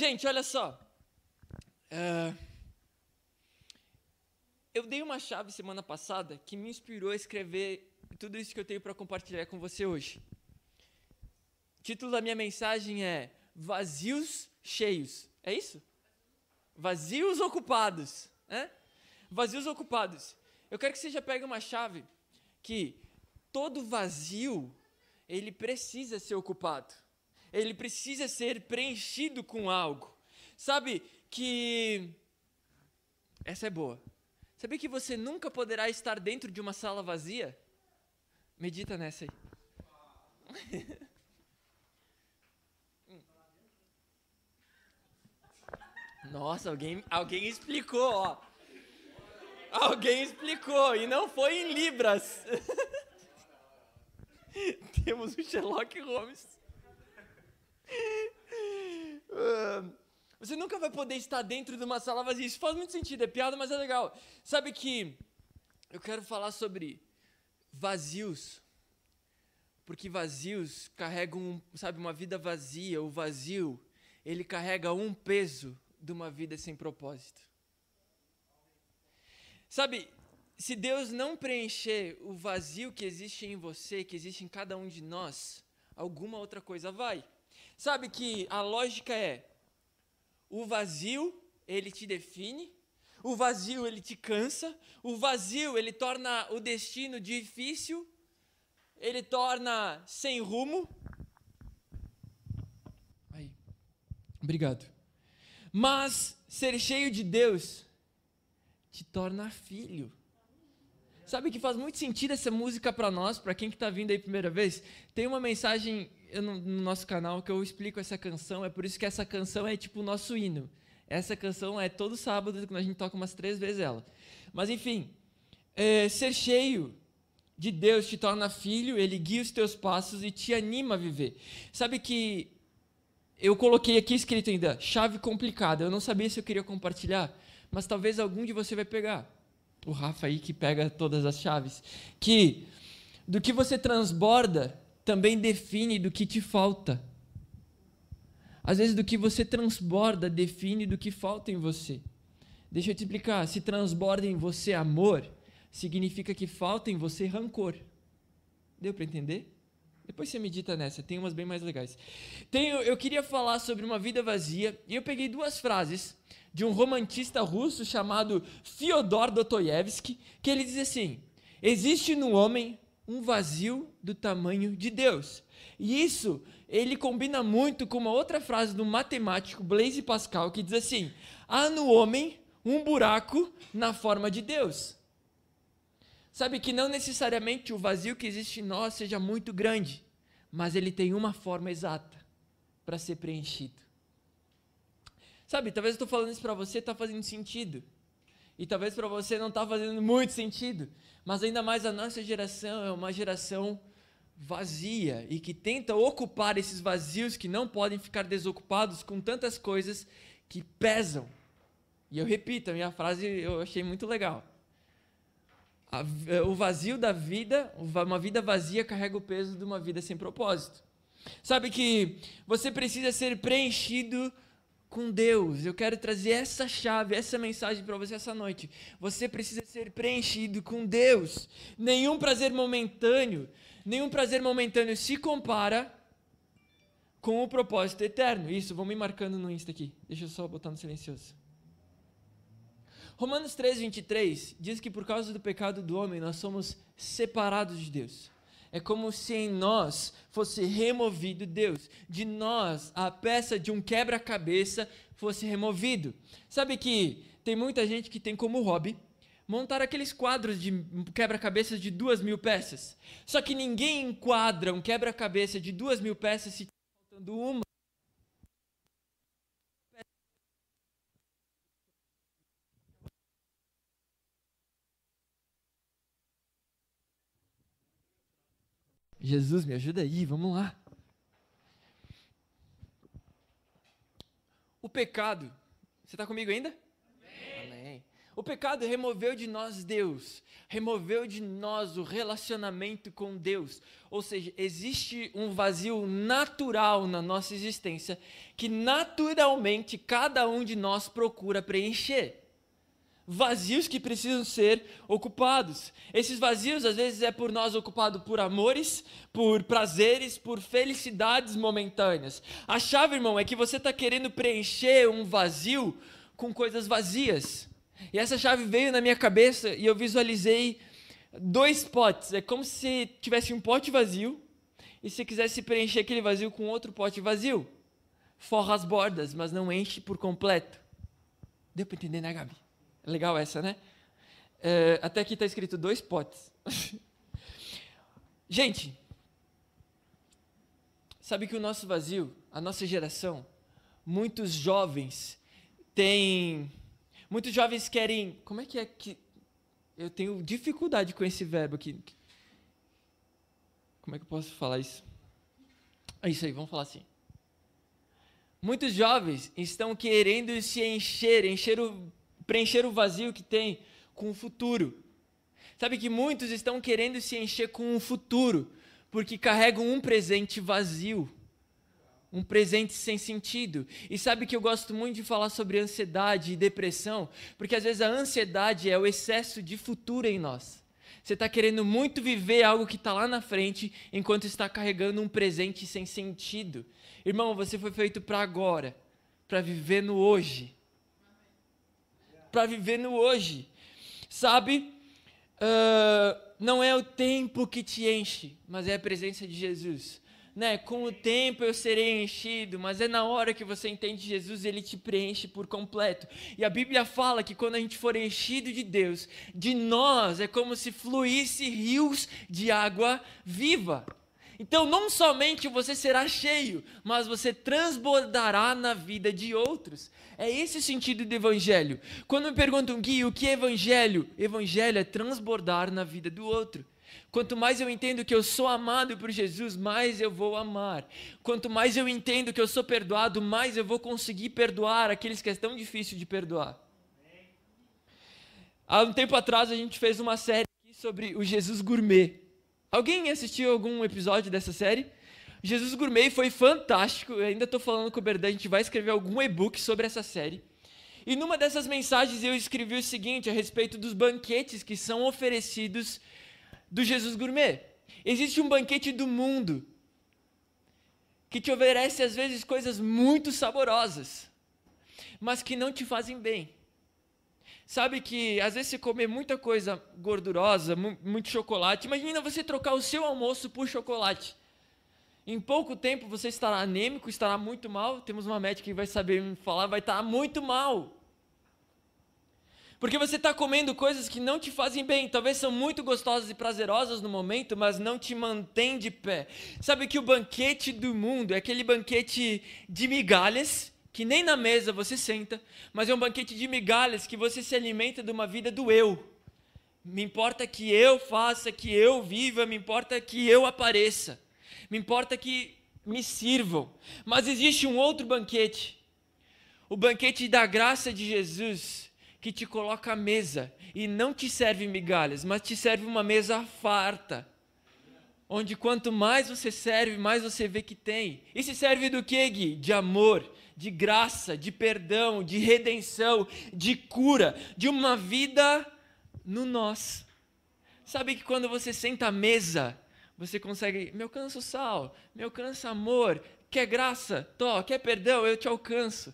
gente, olha só. Uh, eu dei uma chave semana passada que me inspirou a escrever tudo isso que eu tenho para compartilhar com você hoje. O título da minha mensagem é Vazios Cheios. É isso? Vazios ocupados. É? Vazios ocupados. Eu quero que você já pegue uma chave que todo vazio ele precisa ser ocupado. Ele precisa ser preenchido com algo. Sabe que essa é boa. Sabe que você nunca poderá estar dentro de uma sala vazia? Medita nessa aí. Nossa, alguém, alguém explicou, ó. Alguém explicou e não foi em libras. Temos o Sherlock Holmes. Você nunca vai poder estar dentro de uma sala vazia. Isso faz muito sentido, é piada, mas é legal. Sabe que eu quero falar sobre vazios. Porque vazios carregam, sabe, uma vida vazia. O vazio, ele carrega um peso de uma vida sem propósito. Sabe, se Deus não preencher o vazio que existe em você, que existe em cada um de nós, alguma outra coisa vai. Sabe que a lógica é: o vazio, ele te define, o vazio, ele te cansa, o vazio, ele torna o destino difícil, ele torna sem rumo. Aí. Obrigado. Mas ser cheio de Deus te torna filho. Sabe que faz muito sentido essa música para nós, para quem que está vindo aí primeira vez? Tem uma mensagem no, no nosso canal que eu explico essa canção, é por isso que essa canção é tipo o nosso hino. Essa canção é todo sábado, a gente toca umas três vezes ela. Mas enfim, é, ser cheio de Deus te torna filho, ele guia os teus passos e te anima a viver. Sabe que eu coloquei aqui escrito ainda, chave complicada. Eu não sabia se eu queria compartilhar, mas talvez algum de você vai pegar. O Rafa aí que pega todas as chaves. Que do que você transborda também define do que te falta. Às vezes do que você transborda define do que falta em você. Deixa eu te explicar, se transborda em você amor, significa que falta em você rancor. Deu para entender? Depois você medita nessa, tem umas bem mais legais. Tenho, eu queria falar sobre uma vida vazia e eu peguei duas frases de um romantista russo chamado Fyodor Dostoevsky, que ele diz assim: Existe no homem um vazio do tamanho de Deus. E isso ele combina muito com uma outra frase do matemático Blaise Pascal que diz assim: há no homem um buraco na forma de Deus. Sabe que não necessariamente o vazio que existe em nós seja muito grande, mas ele tem uma forma exata para ser preenchido. Sabe, talvez eu estou falando isso para você, está fazendo sentido. E talvez para você não está fazendo muito sentido. Mas ainda mais a nossa geração é uma geração vazia e que tenta ocupar esses vazios que não podem ficar desocupados com tantas coisas que pesam. E eu repito, a minha frase eu achei muito legal. É, o vazio da vida, uma vida vazia carrega o peso de uma vida sem propósito. Sabe que você precisa ser preenchido com Deus. Eu quero trazer essa chave, essa mensagem para você essa noite. Você precisa ser preenchido com Deus. Nenhum prazer momentâneo, nenhum prazer momentâneo se compara com o propósito eterno. Isso, vão me marcando no Insta aqui. Deixa eu só botar no silencioso. Romanos 3, 23 diz que por causa do pecado do homem nós somos separados de Deus. É como se em nós fosse removido Deus. De nós, a peça de um quebra-cabeça fosse removido. Sabe que tem muita gente que tem como hobby montar aqueles quadros de quebra-cabeças de duas mil peças. Só que ninguém enquadra um quebra-cabeça de duas mil peças se faltando uma. Jesus, me ajuda aí, vamos lá. O pecado, você está comigo ainda? Amém. Amém. O pecado removeu de nós Deus, removeu de nós o relacionamento com Deus. Ou seja, existe um vazio natural na nossa existência que naturalmente cada um de nós procura preencher. Vazios que precisam ser ocupados. Esses vazios, às vezes, é por nós ocupado por amores, por prazeres, por felicidades momentâneas. A chave, irmão, é que você está querendo preencher um vazio com coisas vazias. E essa chave veio na minha cabeça e eu visualizei dois potes. É como se tivesse um pote vazio e se quisesse preencher aquele vazio com outro pote vazio. Forra as bordas, mas não enche por completo. Deu para entender, né, Gabi? Legal essa, né? É, até aqui está escrito dois potes. Gente, sabe que o nosso vazio, a nossa geração, muitos jovens têm Muitos jovens querem. Como é que é que. Eu tenho dificuldade com esse verbo aqui. Como é que eu posso falar isso? É isso aí, vamos falar assim. Muitos jovens estão querendo se encher, encher o, preencher o vazio que tem com o futuro. Sabe que muitos estão querendo se encher com o futuro, porque carregam um presente vazio um presente sem sentido. E sabe que eu gosto muito de falar sobre ansiedade e depressão, porque às vezes a ansiedade é o excesso de futuro em nós. Você está querendo muito viver algo que está lá na frente, enquanto está carregando um presente sem sentido. Irmão, você foi feito para agora, para viver no hoje. Para viver no hoje. Sabe? Uh, não é o tempo que te enche, mas é a presença de Jesus né, com o tempo eu serei enchido, mas é na hora que você entende Jesus, ele te preenche por completo. E a Bíblia fala que quando a gente for enchido de Deus, de nós é como se fluísse rios de água viva. Então, não somente você será cheio, mas você transbordará na vida de outros. É esse o sentido do evangelho. Quando me perguntam, Gui, o que é evangelho? Evangelho é transbordar na vida do outro. Quanto mais eu entendo que eu sou amado por Jesus, mais eu vou amar. Quanto mais eu entendo que eu sou perdoado, mais eu vou conseguir perdoar aqueles que é tão difícil de perdoar. Há um tempo atrás a gente fez uma série sobre o Jesus Gourmet. Alguém assistiu algum episódio dessa série? Jesus Gourmet foi fantástico. Eu ainda estou falando com o Berdan, a gente vai escrever algum e-book sobre essa série. E numa dessas mensagens eu escrevi o seguinte a respeito dos banquetes que são oferecidos do Jesus Gourmet. Existe um banquete do mundo que te oferece às vezes coisas muito saborosas, mas que não te fazem bem. Sabe que às vezes você comer muita coisa gordurosa, muito chocolate, imagina você trocar o seu almoço por chocolate. Em pouco tempo você estará anêmico, estará muito mal. Temos uma médica que vai saber me falar, vai estar muito mal. Porque você está comendo coisas que não te fazem bem, talvez são muito gostosas e prazerosas no momento, mas não te mantêm de pé. Sabe que o banquete do mundo é aquele banquete de migalhas, que nem na mesa você senta, mas é um banquete de migalhas que você se alimenta de uma vida do eu. Me importa que eu faça, que eu viva, me importa que eu apareça, me importa que me sirvam. Mas existe um outro banquete, o banquete da graça de Jesus que te coloca à mesa e não te serve migalhas, mas te serve uma mesa farta. Onde quanto mais você serve, mais você vê que tem. E se serve do que, Gui? De amor, de graça, de perdão, de redenção, de cura, de uma vida no nós. Sabe que quando você senta à mesa, você consegue, me alcança o sal, me alcança amor, quer graça? Tó, quer perdão? Eu te alcanço.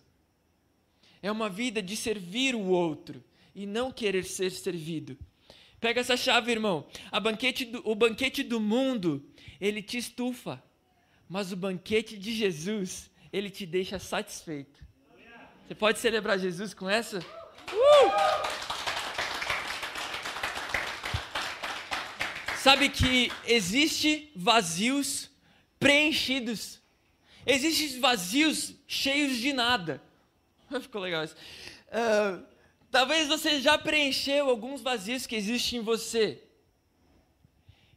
É uma vida de servir o outro e não querer ser servido. Pega essa chave, irmão. Banquete do, o banquete do mundo, ele te estufa. Mas o banquete de Jesus, ele te deixa satisfeito. Você pode celebrar Jesus com essa? Uh! Sabe que existe vazios preenchidos. Existem vazios cheios de nada. Ficou legal isso. Uh, talvez você já preencheu alguns vazios que existem em você.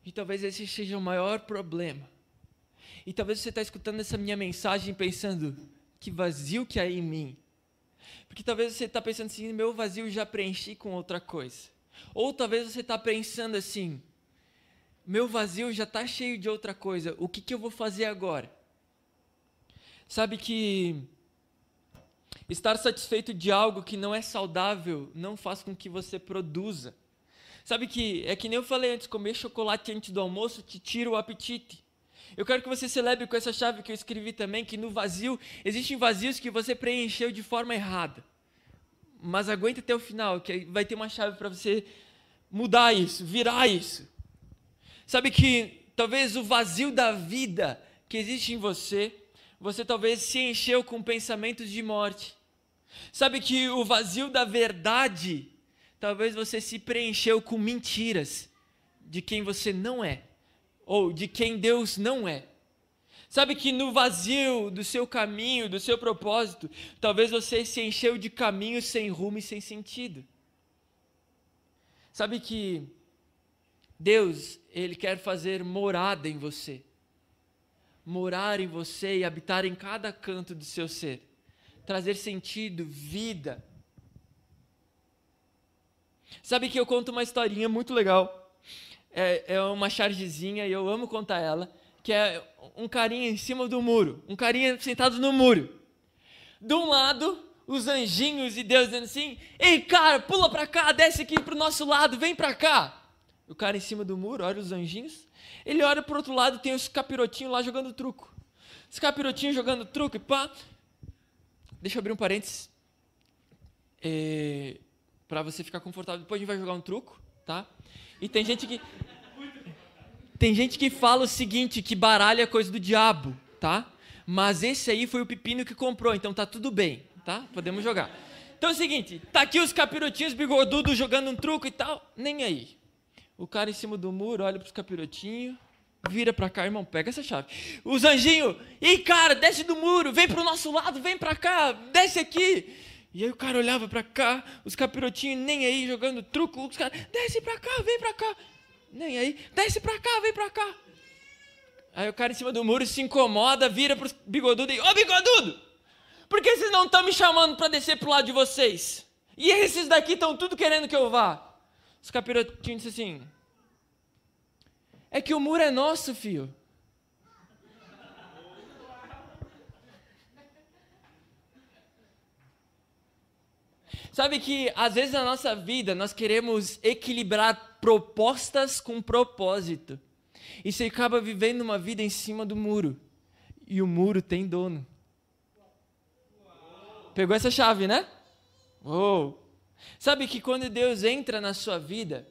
E talvez esse seja o maior problema. E talvez você está escutando essa minha mensagem pensando: que vazio que há em mim. Porque talvez você está pensando assim, meu vazio já preenchi com outra coisa. Ou talvez você está pensando assim, meu vazio já está cheio de outra coisa, o que, que eu vou fazer agora? Sabe que estar satisfeito de algo que não é saudável não faz com que você produza. Sabe que é que nem eu falei antes, comer chocolate antes do almoço te tira o apetite. Eu quero que você celebre com essa chave que eu escrevi também, que no vazio, existem vazios que você preencheu de forma errada. Mas aguenta até o final, que vai ter uma chave para você mudar isso, virar isso. Sabe que talvez o vazio da vida que existe em você, você talvez se encheu com pensamentos de morte. Sabe que o vazio da verdade, talvez você se preencheu com mentiras de quem você não é ou de quem Deus não é. Sabe que no vazio do seu caminho, do seu propósito, talvez você se encheu de caminhos sem rumo e sem sentido. Sabe que Deus, Ele quer fazer morada em você. Morar em você e habitar em cada canto do seu ser. Trazer sentido, vida. Sabe que eu conto uma historinha muito legal é, é uma chargezinha e eu amo contar ela, que é um carinha em cima do muro, um carinha sentado no muro. De um lado, os anjinhos e Deus dizendo assim: Ei, cara, pula pra cá, desce aqui pro nosso lado, vem pra cá. O cara em cima do muro, olha os anjinhos. Ele olha pro outro lado, tem os capirotinhos lá jogando truco. Os capirotinhos jogando truco e pá. Deixa eu abrir um parênteses. É, para você ficar confortável. Depois a gente vai jogar um truco, tá? E tem gente que. Tem gente que fala o seguinte: que baralho é coisa do diabo, tá? Mas esse aí foi o pepino que comprou, então tá tudo bem, tá? Podemos jogar. Então é o seguinte: tá aqui os capirotinhos bigodudos jogando um truco e tal, nem aí. O cara em cima do muro olha pros capirotinhos, vira pra cá, irmão, pega essa chave. Os anjinhos, ei cara, desce do muro, vem pro nosso lado, vem pra cá, desce aqui. E aí o cara olhava para cá, os capirotinhos nem aí jogando truco, os caras, desce para cá, vem para cá. Nem aí, desce para cá, vem para cá. Aí o cara em cima do muro se incomoda, vira pro bigodudo e, ô bigodudo, por que vocês não estão me chamando para descer pro lado de vocês? E esses daqui estão tudo querendo que eu vá. Os capirotinhos disseram assim, é que o muro é nosso, filho. Sabe que às vezes na nossa vida nós queremos equilibrar propostas com propósito. E você acaba vivendo uma vida em cima do muro. E o muro tem dono. Pegou essa chave, né? Uou. Sabe que quando Deus entra na sua vida,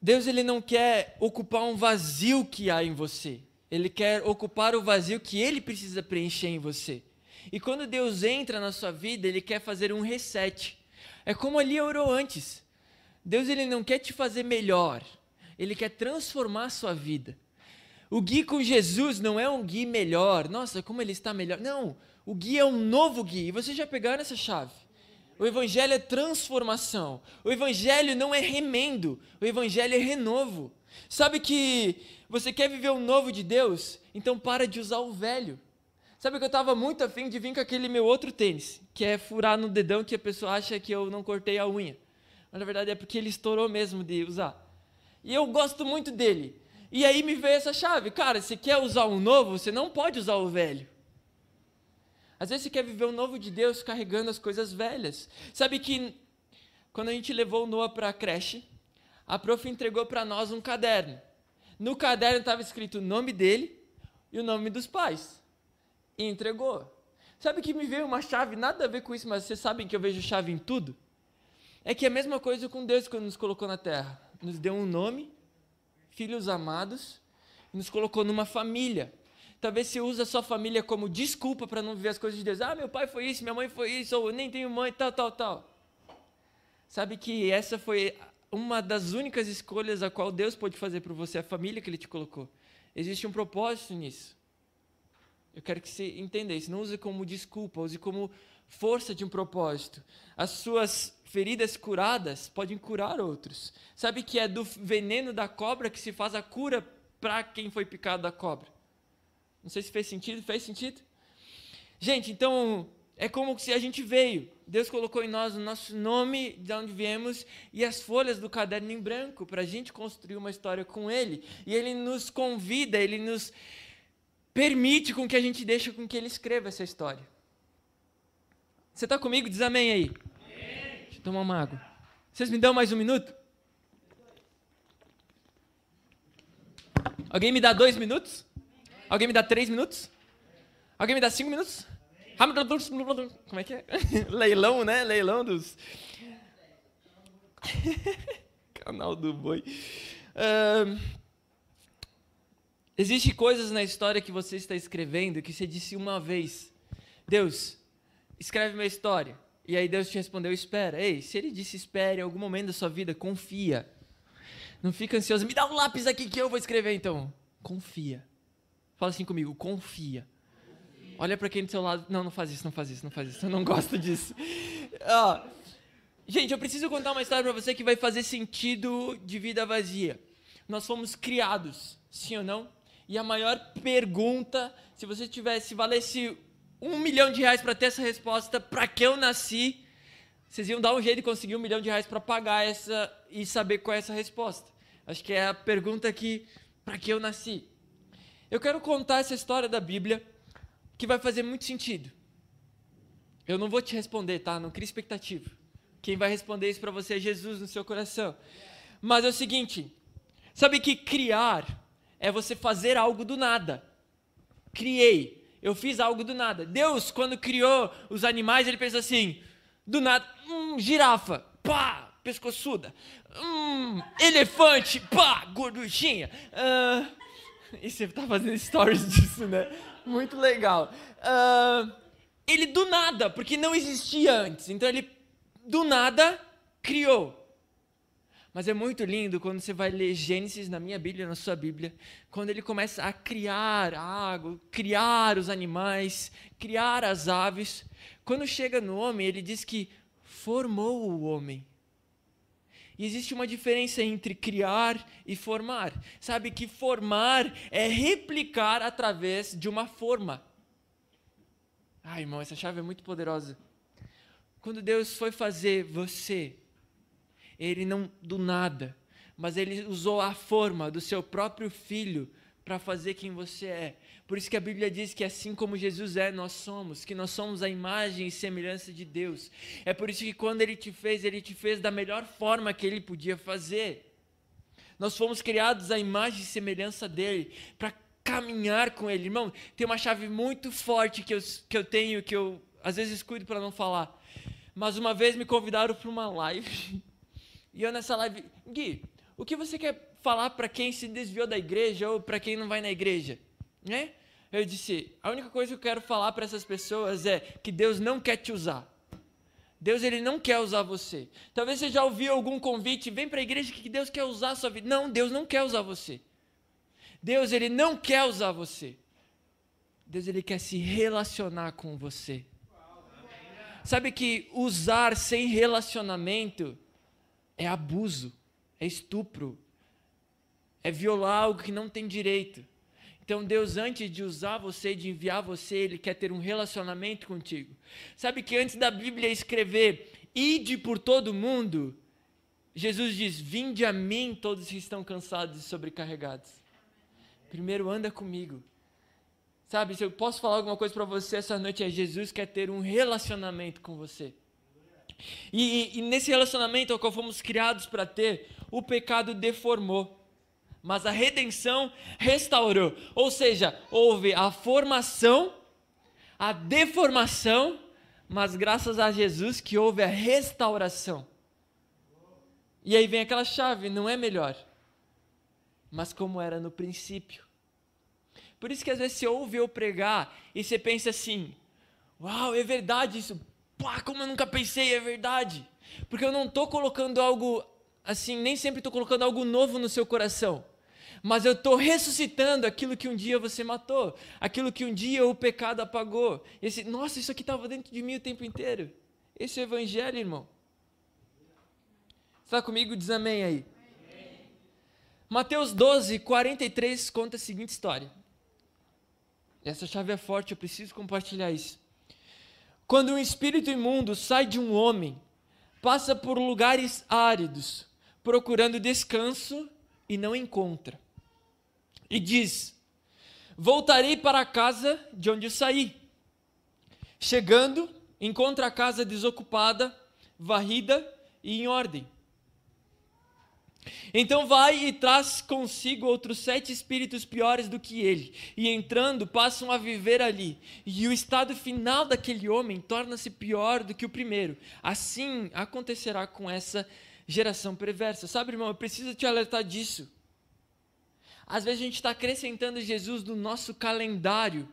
Deus ele não quer ocupar um vazio que há em você. Ele quer ocupar o vazio que ele precisa preencher em você. E quando Deus entra na sua vida, Ele quer fazer um reset. É como ali orou antes. Deus ele não quer te fazer melhor, Ele quer transformar a sua vida. O guia com Jesus não é um guia melhor. Nossa, como ele está melhor. Não, o guia é um novo guia. E vocês já pegaram essa chave? O evangelho é transformação. O evangelho não é remendo. O evangelho é renovo. Sabe que você quer viver o novo de Deus? Então para de usar o velho. Sabe que eu estava muito afim de vir com aquele meu outro tênis, que é furar no dedão que a pessoa acha que eu não cortei a unha. Mas na verdade é porque ele estourou mesmo de usar. E eu gosto muito dele. E aí me veio essa chave. Cara, você quer usar um novo, você não pode usar o velho. Às vezes você quer viver o novo de Deus carregando as coisas velhas. Sabe que quando a gente levou o Noah para a creche, a prof entregou para nós um caderno. No caderno estava escrito o nome dele e o nome dos pais e entregou. Sabe que me veio uma chave, nada a ver com isso, mas vocês sabem que eu vejo chave em tudo? É que é a mesma coisa com Deus quando nos colocou na terra. Nos deu um nome, filhos amados, e nos colocou numa família. Talvez você use a sua família como desculpa para não viver as coisas de Deus. Ah, meu pai foi isso, minha mãe foi isso, ou nem tenho mãe, tal, tal, tal. Sabe que essa foi uma das únicas escolhas a qual Deus pode fazer por você, a família que Ele te colocou. Existe um propósito nisso. Eu quero que você entenda isso. Não use como desculpa, use como força de um propósito. As suas feridas curadas podem curar outros. Sabe que é do veneno da cobra que se faz a cura para quem foi picado da cobra? Não sei se fez sentido. Fez sentido? Gente, então é como se a gente veio. Deus colocou em nós o nosso nome, de onde viemos, e as folhas do caderno em branco, para a gente construir uma história com Ele. E Ele nos convida, Ele nos permite com que a gente deixe com que Ele escreva essa história. Você está comigo? Diz amém aí. Amém. Deixa eu tomar uma água. Vocês me dão mais um minuto? Alguém me dá dois minutos? Alguém me dá três minutos? Alguém me dá cinco minutos? Como é que é? Leilão, né? Leilão dos. Canal do boi. Uh, Existem coisas na história que você está escrevendo que você disse uma vez: Deus, escreve minha história. E aí Deus te respondeu: Espera. Ei, se ele disse espere em algum momento da sua vida, confia. Não fica ansioso. Me dá um lápis aqui que eu vou escrever então. Confia. Fala assim comigo: confia. Olha para quem do seu lado. Não, não faz isso, não faz isso, não faz isso. Eu não gosto disso. Ah, gente, eu preciso contar uma história para você que vai fazer sentido de vida vazia. Nós fomos criados, sim ou não? E a maior pergunta, se você tivesse, valesse um milhão de reais para ter essa resposta, para que eu nasci, vocês iam dar um jeito de conseguir um milhão de reais para pagar essa e saber qual é essa resposta. Acho que é a pergunta que, para que eu nasci. Eu quero contar essa história da Bíblia que vai fazer muito sentido. Eu não vou te responder, tá? Não crie expectativa. Quem vai responder isso para você é Jesus no seu coração. Mas é o seguinte: sabe que criar é você fazer algo do nada. Criei, eu fiz algo do nada. Deus, quando criou os animais, ele pensou assim: do nada, hum, girafa, pá, pescoçuda, hum, elefante, pá, gorduchinha. Uh, e você tá fazendo stories disso, né? Muito legal. Uh, ele do nada, porque não existia antes. Então ele do nada criou. Mas é muito lindo quando você vai ler Gênesis na minha Bíblia, na sua Bíblia, quando ele começa a criar a água, criar os animais, criar as aves. Quando chega no homem, ele diz que formou o homem. E existe uma diferença entre criar e formar. Sabe que formar é replicar através de uma forma. Ai, irmão, essa chave é muito poderosa. Quando Deus foi fazer você, Ele não do nada, mas Ele usou a forma do seu próprio filho para fazer quem você é. Por isso que a Bíblia diz que assim como Jesus é, nós somos, que nós somos a imagem e semelhança de Deus. É por isso que quando ele te fez, ele te fez da melhor forma que ele podia fazer. Nós fomos criados à imagem e semelhança dele, para caminhar com ele. Irmão, tem uma chave muito forte que eu, que eu tenho, que eu às vezes cuido para não falar. Mas uma vez me convidaram para uma live, e eu nessa live, Gui, o que você quer falar para quem se desviou da igreja ou para quem não vai na igreja? Né? Eu disse: a única coisa que eu quero falar para essas pessoas é que Deus não quer te usar. Deus ele não quer usar você. Talvez você já ouviu algum convite, vem para a igreja que Deus quer usar a sua vida. Não, Deus não quer usar você. Deus ele não quer usar você. Deus ele quer se relacionar com você. Sabe que usar sem relacionamento é abuso, é estupro, é violar algo que não tem direito. Então, Deus, antes de usar você, de enviar você, Ele quer ter um relacionamento contigo. Sabe que antes da Bíblia escrever, ide por todo mundo, Jesus diz: Vinde a mim, todos que estão cansados e sobrecarregados. Primeiro, anda comigo. Sabe, se eu posso falar alguma coisa para você essa noite, é Jesus quer ter um relacionamento com você. E, e, nesse relacionamento ao qual fomos criados para ter, o pecado deformou mas a redenção restaurou. Ou seja, houve a formação, a deformação, mas graças a Jesus que houve a restauração. E aí vem aquela chave, não é melhor, mas como era no princípio. Por isso que às vezes você ouve eu pregar e você pensa assim: Uau, é verdade isso. Pá, como eu nunca pensei, é verdade. Porque eu não estou colocando algo assim, nem sempre estou colocando algo novo no seu coração. Mas eu estou ressuscitando aquilo que um dia você matou, aquilo que um dia o pecado apagou. Esse, nossa, isso aqui estava dentro de mim o tempo inteiro. Esse é o evangelho, irmão. Está comigo? Diz amém aí. Mateus 12, 43 conta a seguinte história. Essa chave é forte, eu preciso compartilhar isso. Quando um espírito imundo sai de um homem, passa por lugares áridos, procurando descanso e não encontra. E diz: Voltarei para a casa de onde saí. Chegando, encontra a casa desocupada, varrida e em ordem. Então vai e traz consigo outros sete espíritos piores do que ele, e entrando passam a viver ali. E o estado final daquele homem torna-se pior do que o primeiro. Assim acontecerá com essa geração perversa. Sabe, irmão, eu preciso te alertar disso. Às vezes a gente está acrescentando Jesus no nosso calendário,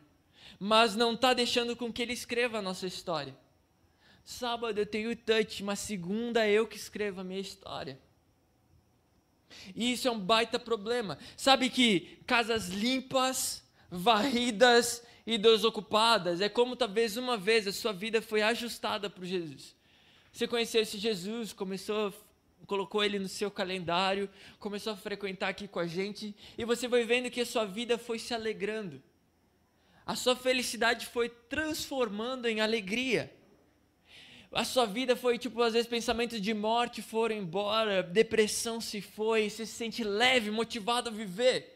mas não está deixando com que ele escreva a nossa história. Sábado eu tenho touch, mas segunda eu que escrevo a minha história. E isso é um baita problema. Sabe que casas limpas, varridas e desocupadas é como talvez uma vez a sua vida foi ajustada por Jesus. Você conheceu esse Jesus, começou, colocou ele no seu calendário, começou a frequentar aqui com a gente e você vai vendo que a sua vida foi se alegrando. A sua felicidade foi transformando em alegria a sua vida foi tipo, às vezes, pensamentos de morte foram embora, depressão se foi, você se sente leve, motivado a viver.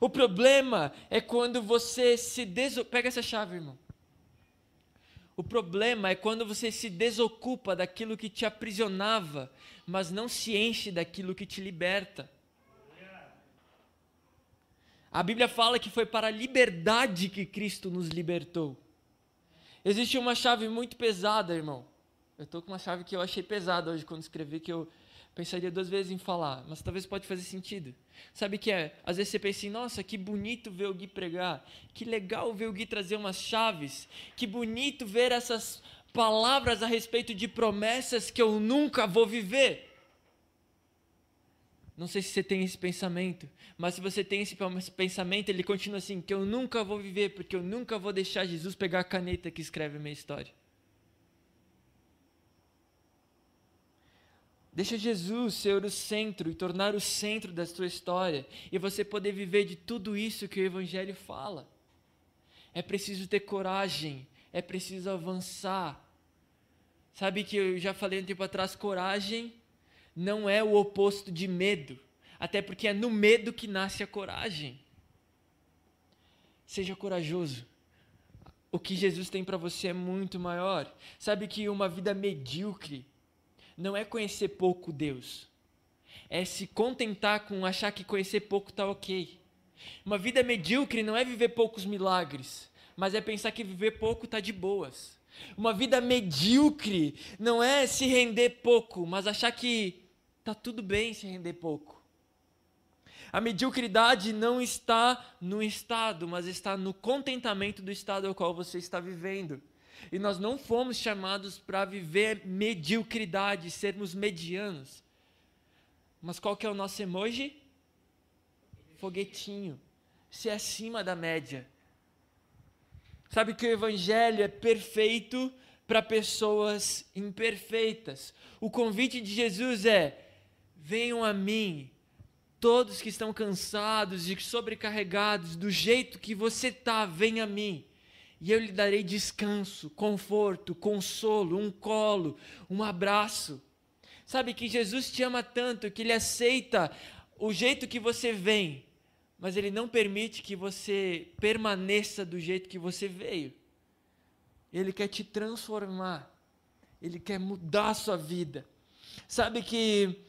O problema é quando você se desocupa. Pega essa chave, irmão. O problema é quando você se desocupa daquilo que te aprisionava, mas não se enche daquilo que te liberta. A Bíblia fala que foi para a liberdade que Cristo nos libertou. Existe uma chave muito pesada, irmão. Eu estou com uma chave que eu achei pesada hoje quando escrevi, que eu pensaria duas vezes em falar, mas talvez pode fazer sentido. Sabe que é? Às vezes você pensa assim, nossa, que bonito ver o Gui pregar, que legal ver o Gui trazer umas chaves, que bonito ver essas palavras a respeito de promessas que eu nunca vou viver. Não sei se você tem esse pensamento, mas se você tem esse pensamento, ele continua assim: que eu nunca vou viver, porque eu nunca vou deixar Jesus pegar a caneta que escreve a minha história. Deixa Jesus ser o centro e tornar o centro da sua história e você poder viver de tudo isso que o Evangelho fala. É preciso ter coragem, é preciso avançar. Sabe que eu já falei um tempo atrás: coragem não é o oposto de medo, até porque é no medo que nasce a coragem. Seja corajoso. O que Jesus tem para você é muito maior. Sabe que uma vida medíocre não é conhecer pouco Deus, é se contentar com achar que conhecer pouco está ok. Uma vida medíocre não é viver poucos milagres, mas é pensar que viver pouco está de boas. Uma vida medíocre não é se render pouco, mas achar que Tá tudo bem se render pouco. A mediocridade não está no estado, mas está no contentamento do estado ao qual você está vivendo. E nós não fomos chamados para viver mediocridade, sermos medianos. Mas qual que é o nosso emoji? Foguetinho. Se é acima da média. Sabe que o evangelho é perfeito para pessoas imperfeitas. O convite de Jesus é: Venham a mim, todos que estão cansados e sobrecarregados, do jeito que você está, venha a mim. E eu lhe darei descanso, conforto, consolo, um colo, um abraço. Sabe que Jesus te ama tanto que ele aceita o jeito que você vem, mas ele não permite que você permaneça do jeito que você veio. Ele quer te transformar. Ele quer mudar a sua vida. Sabe que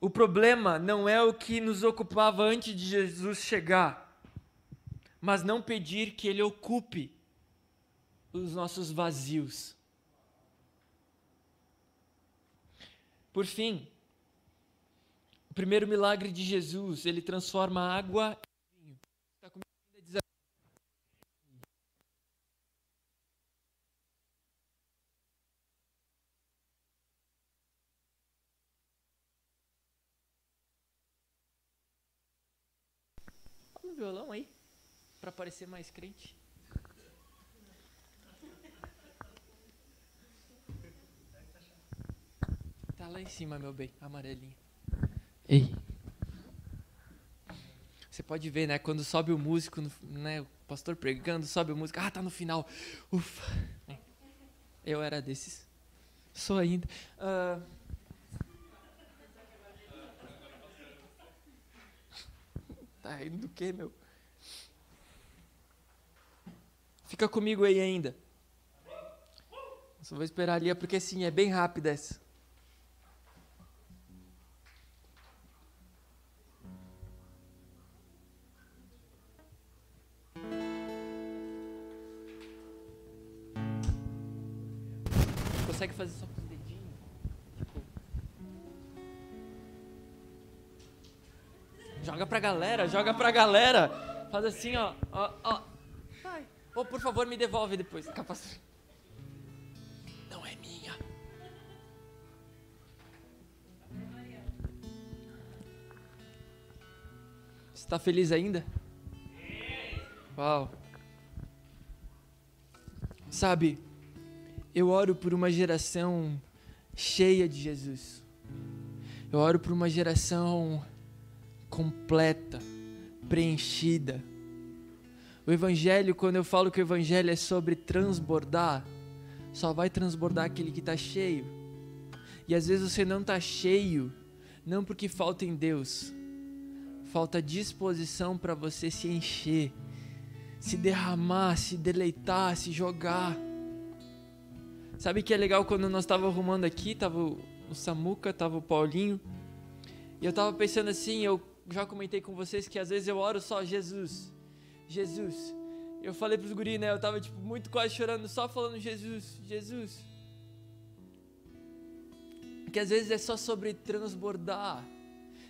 o problema não é o que nos ocupava antes de Jesus chegar, mas não pedir que Ele ocupe os nossos vazios. Por fim, o primeiro milagre de Jesus, ele transforma água violão aí, para parecer mais crente. Tá lá em cima, meu bem, amarelinho. Ei. Você pode ver, né? Quando sobe o músico, né? O pastor pregando, sobe o músico. Ah, tá no final. Ufa. Eu era desses. Sou ainda. Uh... Tá indo do quê, meu? Fica comigo aí ainda. Só vou esperar ali, porque sim, é bem rápida essa. consegue fazer só Joga pra galera, joga pra galera. Faz assim, ó. ó, ó. Vai. Ou por favor, me devolve depois. Capaz. Não é minha. Você tá feliz ainda? Uau. Sabe, eu oro por uma geração cheia de Jesus. Eu oro por uma geração completa, preenchida. O Evangelho, quando eu falo que o Evangelho é sobre transbordar, só vai transbordar aquele que está cheio. E às vezes você não está cheio, não porque falta em Deus, falta disposição para você se encher, se derramar, se deleitar, se jogar. Sabe que é legal quando nós estávamos arrumando aqui, tava o Samuca, tava o Paulinho, e eu tava pensando assim, eu já comentei com vocês que às vezes eu oro só Jesus, Jesus. Eu falei pros guri, né, eu tava tipo muito quase chorando, só falando Jesus, Jesus. Que às vezes é só sobre transbordar.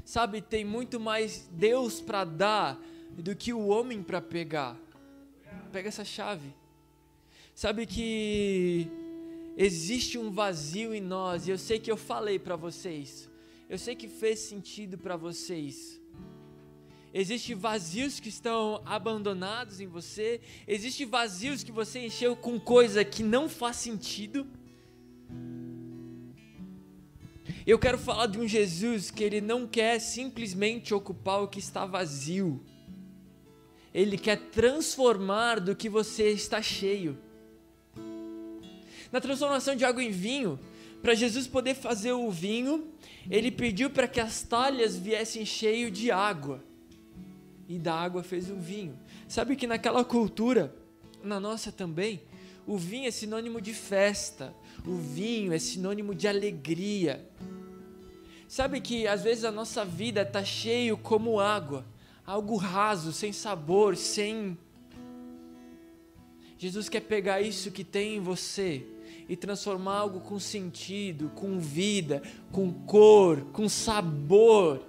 Sabe, tem muito mais Deus para dar do que o homem para pegar. Pega essa chave. Sabe que existe um vazio em nós, e eu sei que eu falei para vocês, eu sei que fez sentido para vocês. Existem vazios que estão abandonados em você, existem vazios que você encheu com coisa que não faz sentido. Eu quero falar de um Jesus que ele não quer simplesmente ocupar o que está vazio. Ele quer transformar do que você está cheio. Na transformação de água em vinho, para Jesus poder fazer o vinho, ele pediu para que as talhas viessem cheio de água. E da água fez o vinho. Sabe que naquela cultura, na nossa também, o vinho é sinônimo de festa, o vinho é sinônimo de alegria. Sabe que às vezes a nossa vida está cheio como água, algo raso, sem sabor, sem. Jesus quer pegar isso que tem em você e transformar algo com sentido, com vida, com cor, com sabor.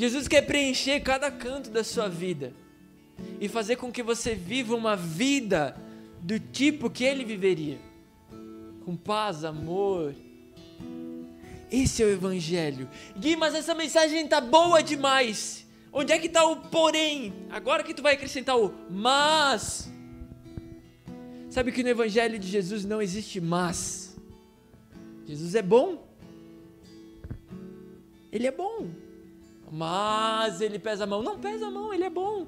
Jesus quer preencher cada canto da sua vida e fazer com que você viva uma vida do tipo que ele viveria, com paz, amor. Esse é o Evangelho. Gui, mas essa mensagem está boa demais. Onde é que está o porém? Agora que tu vai acrescentar o mas. Sabe que no Evangelho de Jesus não existe mas. Jesus é bom. Ele é bom. Mas ele pesa a mão. Não pesa a mão, ele é bom.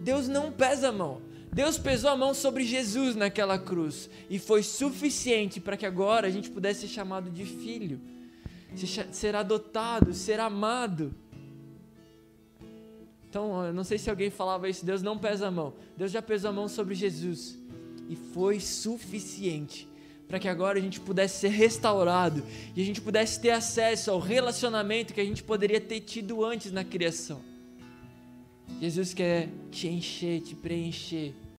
Deus não pesa a mão. Deus pesou a mão sobre Jesus naquela cruz e foi suficiente para que agora a gente pudesse ser chamado de filho, ser adotado, ser amado. Então, eu não sei se alguém falava isso, Deus não pesa a mão. Deus já pesou a mão sobre Jesus. E foi suficiente para que agora a gente pudesse ser restaurado e a gente pudesse ter acesso ao relacionamento que a gente poderia ter tido antes na criação. Jesus quer te encher, te preencher